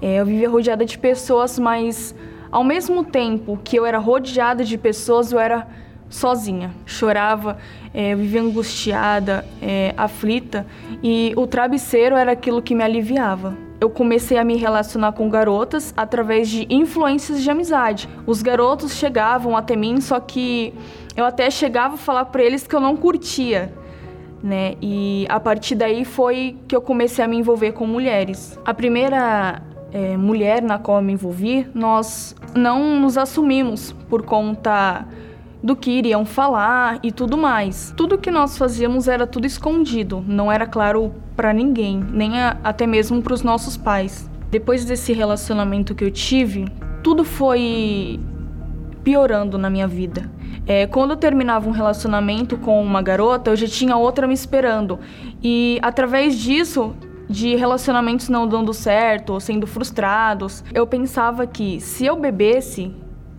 É, eu vivia rodeada de pessoas, mas ao mesmo tempo que eu era rodeada de pessoas, eu era sozinha. Chorava, é, vivia angustiada, é, aflita, e o travesseiro era aquilo que me aliviava. Eu comecei a me relacionar com garotas através de influências de amizade. Os garotos chegavam até mim, só que eu até chegava a falar para eles que eu não curtia, né? E a partir daí foi que eu comecei a me envolver com mulheres. A primeira é, mulher na qual eu me envolvi, nós não nos assumimos por conta do que iriam falar e tudo mais. Tudo que nós fazíamos era tudo escondido, não era claro para ninguém, nem a, até mesmo para os nossos pais. Depois desse relacionamento que eu tive, tudo foi piorando na minha vida. É, quando eu terminava um relacionamento com uma garota, eu já tinha outra me esperando. E através disso, de relacionamentos não dando certo ou sendo frustrados, eu pensava que se eu bebesse,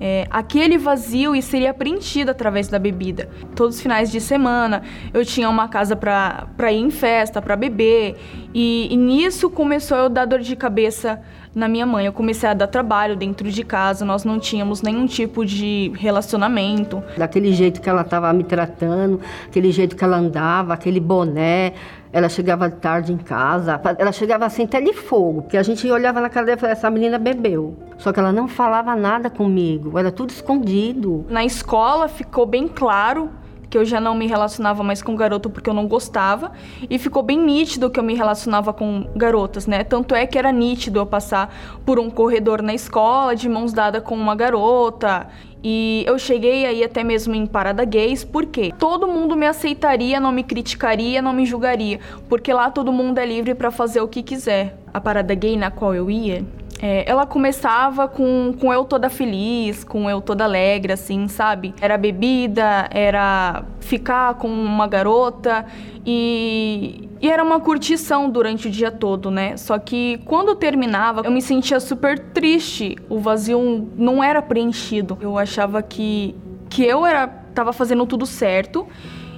é, aquele vazio seria preenchido através da bebida. Todos os finais de semana eu tinha uma casa para ir em festa, para beber, e, e nisso começou eu dar dor de cabeça na minha mãe. Eu comecei a dar trabalho dentro de casa, nós não tínhamos nenhum tipo de relacionamento. Daquele jeito que ela estava me tratando, aquele jeito que ela andava, aquele boné, ela chegava tarde em casa, ela chegava assim até de fogo, porque a gente olhava na cara dela e falava, essa menina bebeu. Só que ela não falava nada comigo, era tudo escondido. Na escola ficou bem claro que eu já não me relacionava mais com garoto porque eu não gostava. E ficou bem nítido que eu me relacionava com garotas, né? Tanto é que era nítido eu passar por um corredor na escola de mãos dadas com uma garota. E eu cheguei aí até mesmo em parada gays, porque todo mundo me aceitaria, não me criticaria, não me julgaria, porque lá todo mundo é livre para fazer o que quiser. A parada gay na qual eu ia, é, ela começava com, com eu toda feliz, com eu toda alegre, assim, sabe? Era bebida, era ficar com uma garota e, e era uma curtição durante o dia todo, né? Só que quando terminava, eu me sentia super triste. O vazio não era preenchido. Eu achava que, que eu era tava fazendo tudo certo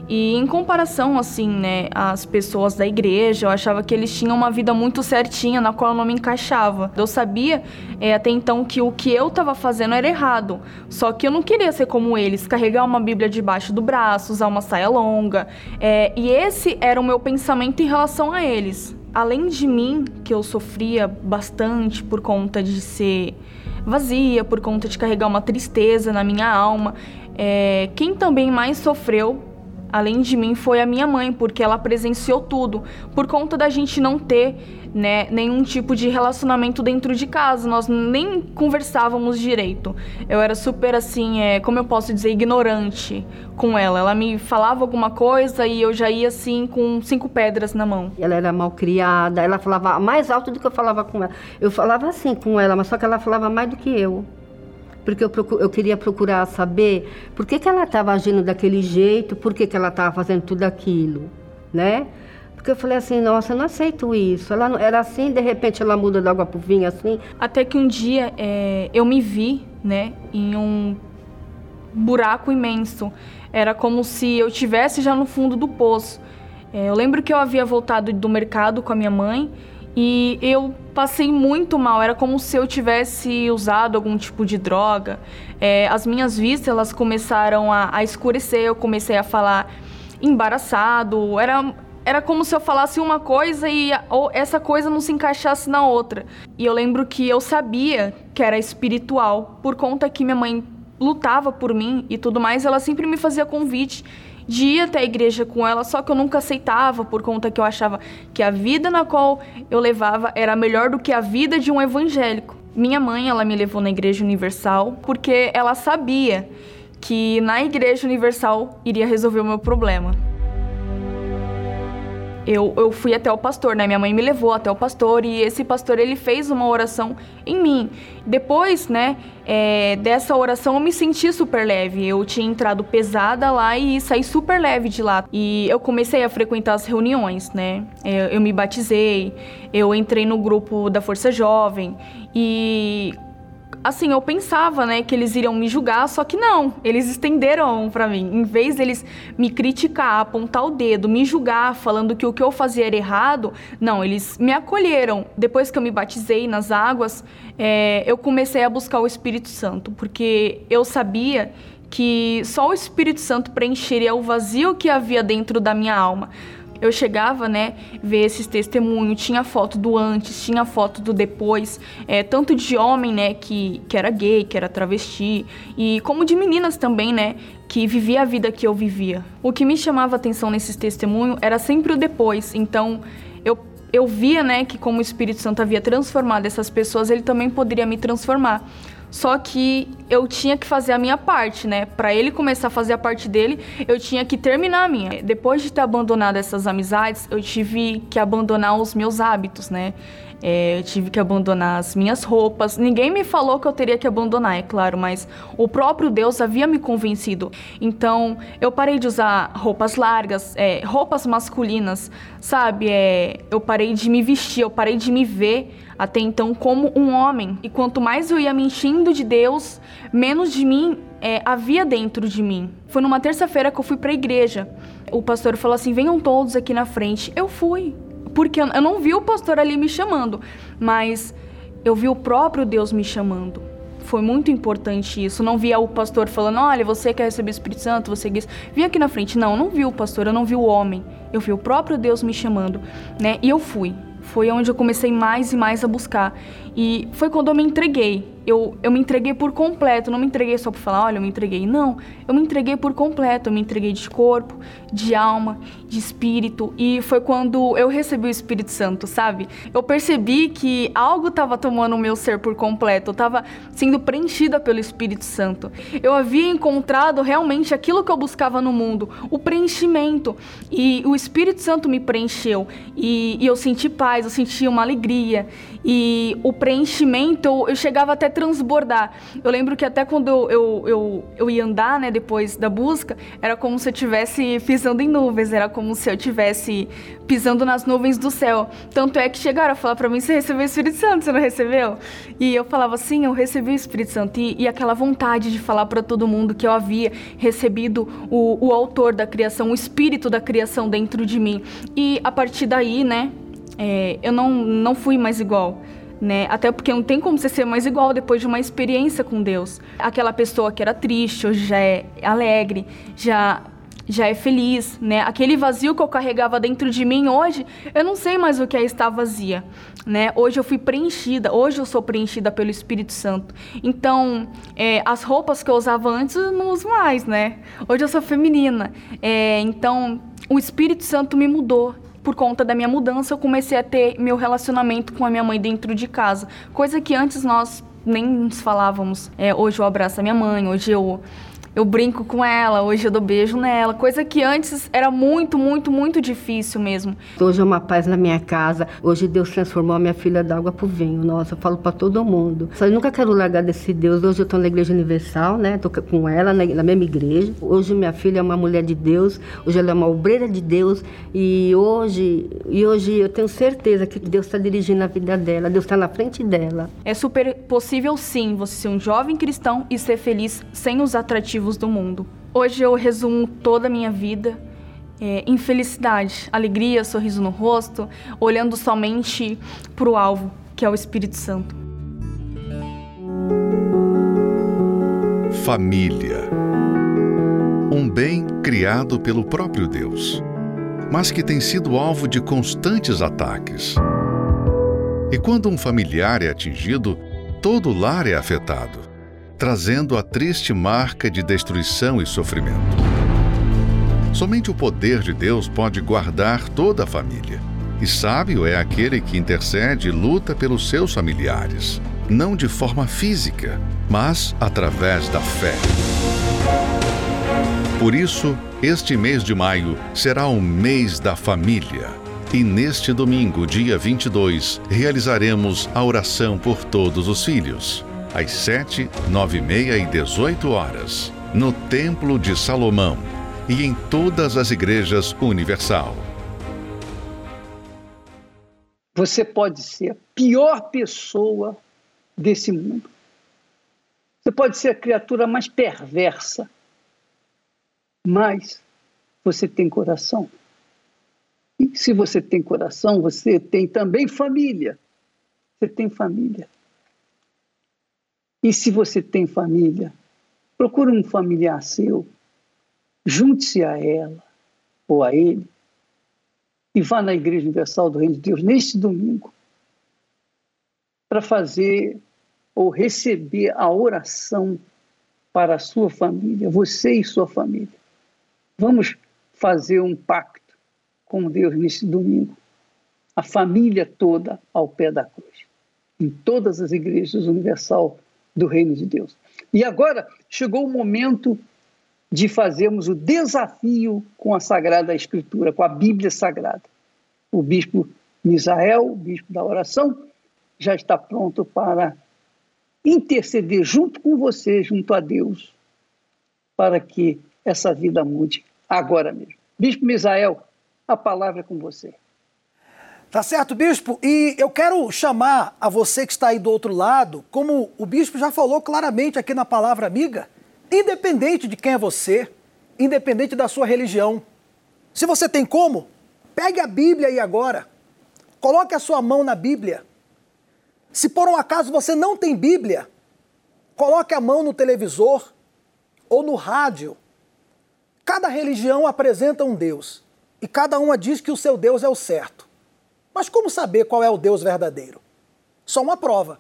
e em comparação, assim, né, às pessoas da igreja, eu achava que eles tinham uma vida muito certinha, na qual eu não me encaixava. Eu sabia é, até então que o que eu estava fazendo era errado. Só que eu não queria ser como eles, carregar uma Bíblia debaixo do braço, usar uma saia longa. É, e esse era o meu pensamento em relação a eles. Além de mim, que eu sofria bastante por conta de ser vazia, por conta de carregar uma tristeza na minha alma, é, quem também mais sofreu além de mim, foi a minha mãe, porque ela presenciou tudo. Por conta da gente não ter né, nenhum tipo de relacionamento dentro de casa, nós nem conversávamos direito. Eu era super assim, é, como eu posso dizer, ignorante com ela. Ela me falava alguma coisa e eu já ia assim com cinco pedras na mão. Ela era mal criada, ela falava mais alto do que eu falava com ela. Eu falava assim com ela, mas só que ela falava mais do que eu porque eu, eu queria procurar saber por que, que ela estava agindo daquele jeito, por que, que ela estava fazendo tudo aquilo, né? Porque eu falei assim, nossa, eu não aceito isso. Ela não, era assim, de repente ela muda da água pro vinho, assim. Até que um dia é, eu me vi, né, em um buraco imenso. Era como se eu tivesse já no fundo do poço. É, eu lembro que eu havia voltado do mercado com a minha mãe e eu passei muito mal, era como se eu tivesse usado algum tipo de droga. É, as minhas vistas elas começaram a, a, escurecer, eu comecei a falar embaraçado, era, era como se eu falasse uma coisa e essa coisa não se encaixasse na outra. E eu lembro que eu sabia que era espiritual, por conta que minha mãe lutava por mim e tudo mais, ela sempre me fazia convite de ir até a igreja com ela, só que eu nunca aceitava por conta que eu achava que a vida na qual eu levava era melhor do que a vida de um evangélico. Minha mãe, ela me levou na Igreja Universal porque ela sabia que na Igreja Universal iria resolver o meu problema eu, eu fui até o pastor, né? Minha mãe me levou até o pastor e esse pastor ele fez uma oração em mim. Depois, né, é, dessa oração eu me senti super leve. Eu tinha entrado pesada lá e saí super leve de lá. E eu comecei a frequentar as reuniões, né? Eu, eu me batizei, eu entrei no grupo da Força Jovem e assim, eu pensava, né, que eles iriam me julgar, só que não, eles estenderam para mim. Em vez deles me criticar, apontar o dedo, me julgar, falando que o que eu fazia era errado, não, eles me acolheram. Depois que eu me batizei nas águas, é, eu comecei a buscar o Espírito Santo, porque eu sabia que só o Espírito Santo preencheria o vazio que havia dentro da minha alma eu chegava, né, ver esses testemunhos, tinha foto do antes, tinha foto do depois, é, tanto de homem, né, que, que era gay, que era travesti, e como de meninas também, né, que vivia a vida que eu vivia. O que me chamava atenção nesses testemunhos era sempre o depois, então eu, eu via, né, que como o Espírito Santo havia transformado essas pessoas, ele também poderia me transformar. Só que eu tinha que fazer a minha parte, né? Para ele começar a fazer a parte dele, eu tinha que terminar a minha. Depois de ter abandonado essas amizades, eu tive que abandonar os meus hábitos, né? É, eu tive que abandonar as minhas roupas. Ninguém me falou que eu teria que abandonar, é claro, mas o próprio Deus havia me convencido. Então, eu parei de usar roupas largas, é, roupas masculinas, sabe? É, eu parei de me vestir, eu parei de me ver até então como um homem. E quanto mais eu ia me enchendo de Deus, menos de mim é, havia dentro de mim. Foi numa terça-feira que eu fui para a igreja. O pastor falou assim: venham todos aqui na frente. Eu fui, porque eu não vi o pastor ali me chamando, mas eu vi o próprio Deus me chamando. Foi muito importante isso. Não via o pastor falando: olha, você quer receber o Espírito Santo, você quer. Vim aqui na frente. Não, não vi o pastor, eu não vi o homem. Eu vi o próprio Deus me chamando, né? E eu fui foi onde eu comecei mais e mais a buscar. E foi quando eu me entreguei eu, eu me entreguei por completo, não me entreguei só para falar, olha, eu me entreguei. Não, eu me entreguei por completo, eu me entreguei de corpo, de alma, de espírito. E foi quando eu recebi o Espírito Santo, sabe? Eu percebi que algo estava tomando o meu ser por completo, eu estava sendo preenchida pelo Espírito Santo. Eu havia encontrado realmente aquilo que eu buscava no mundo, o preenchimento. E o Espírito Santo me preencheu. E, e eu senti paz, eu senti uma alegria. E o preenchimento, eu, eu chegava até transbordar. Eu lembro que até quando eu, eu, eu, eu ia andar, né, depois da busca, era como se eu estivesse pisando em nuvens, era como se eu estivesse pisando nas nuvens do céu. Tanto é que chegaram a falar para mim: você recebeu o Espírito Santo, você não recebeu? E eu falava assim: eu recebi o Espírito Santo. E, e aquela vontade de falar para todo mundo que eu havia recebido o, o autor da criação, o espírito da criação dentro de mim. E a partir daí, né, é, eu não, não fui mais igual né? Até porque não tem como você ser mais igual depois de uma experiência com Deus. Aquela pessoa que era triste hoje já é alegre, já já é feliz, né? Aquele vazio que eu carregava dentro de mim hoje, eu não sei mais o que é estar vazia, né? Hoje eu fui preenchida, hoje eu sou preenchida pelo Espírito Santo. Então, é, as roupas que eu usava antes eu não uso mais, né? Hoje eu sou feminina. É, então, o Espírito Santo me mudou por conta da minha mudança, eu comecei a ter meu relacionamento com a minha mãe dentro de casa. Coisa que antes nós nem nos falávamos. É, hoje eu abraço a minha mãe, hoje eu eu brinco com ela, hoje eu dou beijo nela, coisa que antes era muito, muito, muito difícil mesmo. Hoje é uma paz na minha casa, hoje Deus transformou a minha filha da água pro vinho, nossa, eu falo para todo mundo. Só eu nunca quero largar desse Deus, hoje eu tô na Igreja Universal, né, tô com ela na, na mesma igreja. Hoje minha filha é uma mulher de Deus, hoje ela é uma obreira de Deus e hoje, e hoje eu tenho certeza que Deus está dirigindo a vida dela, Deus está na frente dela. É super possível sim você ser um jovem cristão e ser feliz sem os atrativos do mundo. Hoje eu resumo toda a minha vida é, em felicidade, alegria, sorriso no rosto, olhando somente para o alvo, que é o Espírito Santo. Família. Um bem criado pelo próprio Deus, mas que tem sido alvo de constantes ataques. E quando um familiar é atingido, todo o lar é afetado trazendo a triste marca de destruição e sofrimento. Somente o poder de Deus pode guardar toda a família. E sábio é aquele que intercede e luta pelos seus familiares, não de forma física, mas através da fé. Por isso, este mês de maio será o mês da família. E neste domingo, dia 22, realizaremos a oração por todos os filhos às 7, 9 e meia e 18 horas, no Templo de Salomão e em todas as igrejas universal. Você pode ser a pior pessoa desse mundo. Você pode ser a criatura mais perversa, mas você tem coração. E se você tem coração, você tem também família. Você tem família. E se você tem família, procure um familiar seu, junte-se a ela ou a ele e vá na Igreja Universal do Reino de Deus neste domingo para fazer ou receber a oração para a sua família, você e sua família. Vamos fazer um pacto com Deus neste domingo. A família toda ao pé da cruz, em todas as igrejas universal do Reino de Deus. E agora chegou o momento de fazermos o desafio com a Sagrada Escritura, com a Bíblia Sagrada. O bispo Misael, o bispo da oração, já está pronto para interceder junto com você, junto a Deus, para que essa vida mude agora mesmo. Bispo Misael, a palavra é com você. Tá certo, bispo? E eu quero chamar a você que está aí do outro lado, como o bispo já falou claramente aqui na palavra amiga, independente de quem é você, independente da sua religião. Se você tem como, pegue a Bíblia aí agora. Coloque a sua mão na Bíblia. Se por um acaso você não tem Bíblia, coloque a mão no televisor ou no rádio. Cada religião apresenta um Deus e cada uma diz que o seu Deus é o certo. Mas como saber qual é o Deus verdadeiro? Só uma prova.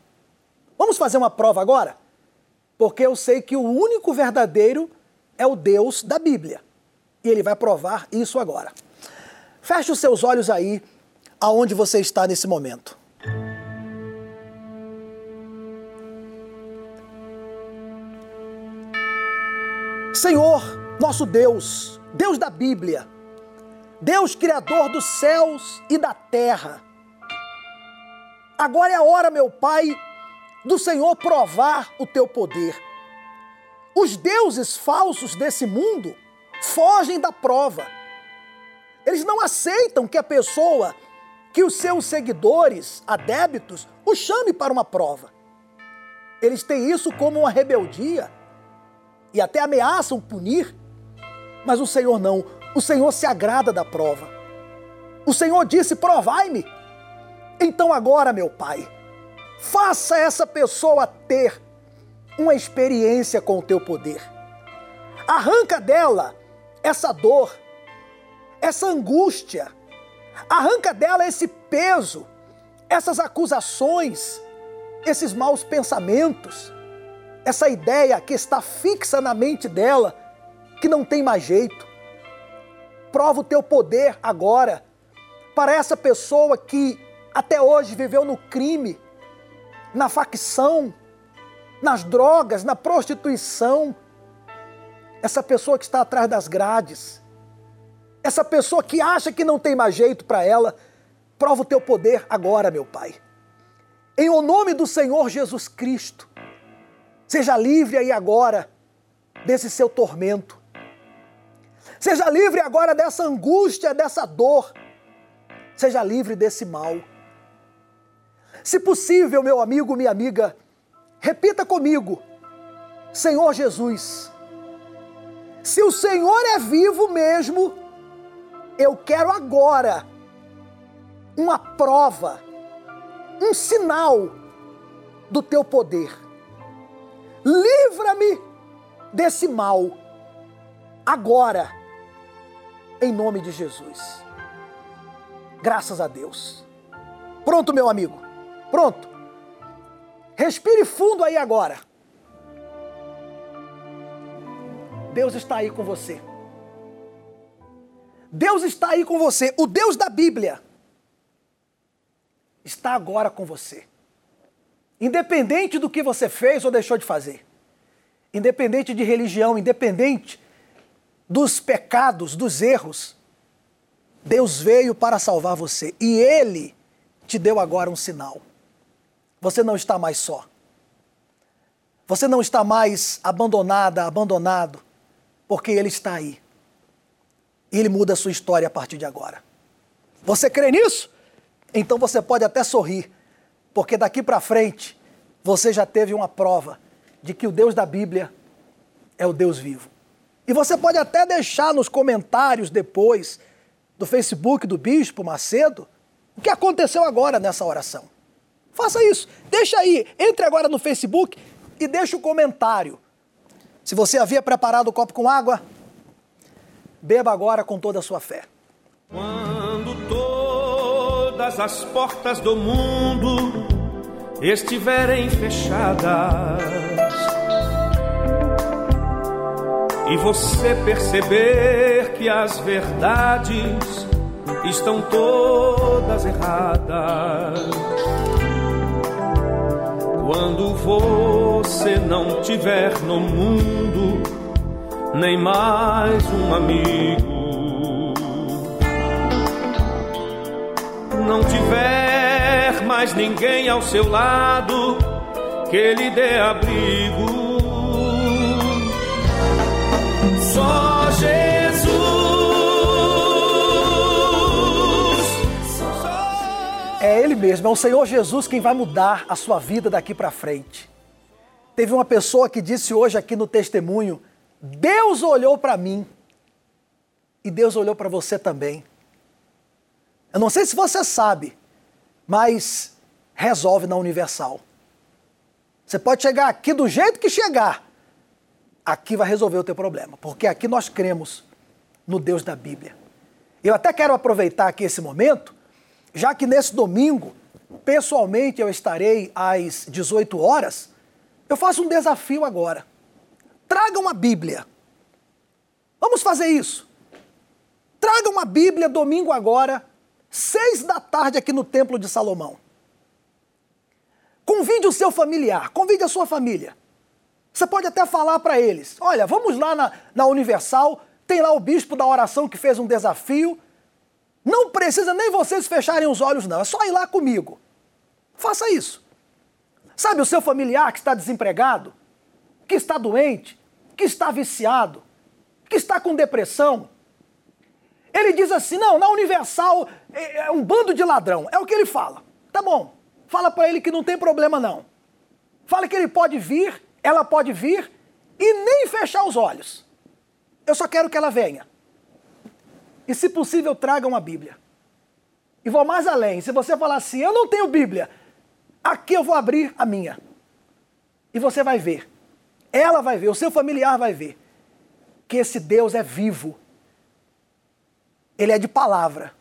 Vamos fazer uma prova agora? Porque eu sei que o único verdadeiro é o Deus da Bíblia. E ele vai provar isso agora. Feche os seus olhos aí, aonde você está nesse momento. Senhor, nosso Deus, Deus da Bíblia, Deus Criador dos céus e da terra. Agora é a hora, meu Pai, do Senhor provar o teu poder. Os deuses falsos desse mundo fogem da prova. Eles não aceitam que a pessoa, que os seus seguidores, adébitos, o chame para uma prova. Eles têm isso como uma rebeldia e até ameaçam punir, mas o Senhor não. O Senhor se agrada da prova. O Senhor disse: Provai-me. Então agora, meu Pai, faça essa pessoa ter uma experiência com o teu poder. Arranca dela essa dor, essa angústia. Arranca dela esse peso, essas acusações, esses maus pensamentos essa ideia que está fixa na mente dela, que não tem mais jeito. Prova o teu poder agora para essa pessoa que até hoje viveu no crime, na facção, nas drogas, na prostituição. Essa pessoa que está atrás das grades. Essa pessoa que acha que não tem mais jeito para ela. Prova o teu poder agora, meu Pai. Em o nome do Senhor Jesus Cristo Seja livre aí agora desse seu tormento. Seja livre agora dessa angústia, dessa dor. Seja livre desse mal. Se possível, meu amigo, minha amiga, repita comigo: Senhor Jesus, se o Senhor é vivo mesmo, eu quero agora uma prova, um sinal do teu poder livra-me desse mal, agora, em nome de Jesus. Graças a Deus. Pronto, meu amigo, pronto. Respire fundo aí agora. Deus está aí com você. Deus está aí com você. O Deus da Bíblia está agora com você. Independente do que você fez ou deixou de fazer. Independente de religião, independente dos pecados, dos erros. Deus veio para salvar você e Ele te deu agora um sinal. Você não está mais só. Você não está mais abandonada, abandonado, porque Ele está aí. E Ele muda a sua história a partir de agora. Você crê nisso? Então você pode até sorrir, porque daqui para frente você já teve uma prova de que o Deus da Bíblia é o Deus vivo. E você pode até deixar nos comentários depois do Facebook do Bispo Macedo o que aconteceu agora nessa oração. Faça isso. Deixa aí. Entre agora no Facebook e deixa o comentário. Se você havia preparado o copo com água, beba agora com toda a sua fé. Quando todas as portas do mundo estiverem fechadas e você perceber que as verdades estão todas erradas. Quando você não tiver no mundo nem mais um amigo, não tiver mais ninguém ao seu lado que lhe dê abrigo. Mesmo, é o Senhor Jesus quem vai mudar a sua vida daqui para frente. Teve uma pessoa que disse hoje aqui no testemunho: Deus olhou para mim e Deus olhou para você também. Eu não sei se você sabe, mas resolve na Universal. Você pode chegar aqui do jeito que chegar, aqui vai resolver o teu problema, porque aqui nós cremos no Deus da Bíblia. Eu até quero aproveitar aqui esse momento, já que nesse domingo, pessoalmente eu estarei às 18 horas, eu faço um desafio agora. Traga uma Bíblia. Vamos fazer isso. Traga uma Bíblia domingo agora, seis da tarde aqui no Templo de Salomão. Convide o seu familiar, convide a sua família. Você pode até falar para eles: olha, vamos lá na, na Universal, tem lá o bispo da oração que fez um desafio. Não precisa nem vocês fecharem os olhos, não, é só ir lá comigo. Faça isso. Sabe o seu familiar que está desempregado, que está doente, que está viciado, que está com depressão? Ele diz assim: não, na Universal é, é um bando de ladrão. É o que ele fala. Tá bom. Fala para ele que não tem problema, não. Fala que ele pode vir, ela pode vir e nem fechar os olhos. Eu só quero que ela venha. E, se possível, traga uma Bíblia. E vou mais além. Se você falar assim, eu não tenho Bíblia, aqui eu vou abrir a minha. E você vai ver. Ela vai ver, o seu familiar vai ver. Que esse Deus é vivo. Ele é de palavra.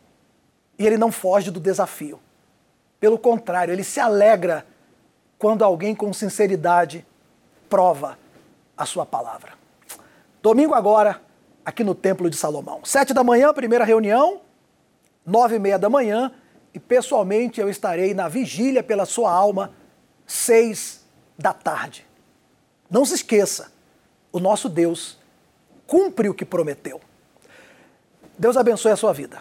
E ele não foge do desafio. Pelo contrário, ele se alegra quando alguém com sinceridade prova a sua palavra. Domingo agora, aqui no Templo de Salomão. Sete da manhã, primeira reunião, nove e meia da manhã, e pessoalmente eu estarei na vigília pela sua alma, seis da tarde. Não se esqueça, o nosso Deus cumpre o que prometeu. Deus abençoe a sua vida.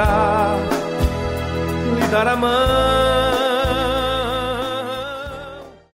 Poderá lhe dar a mão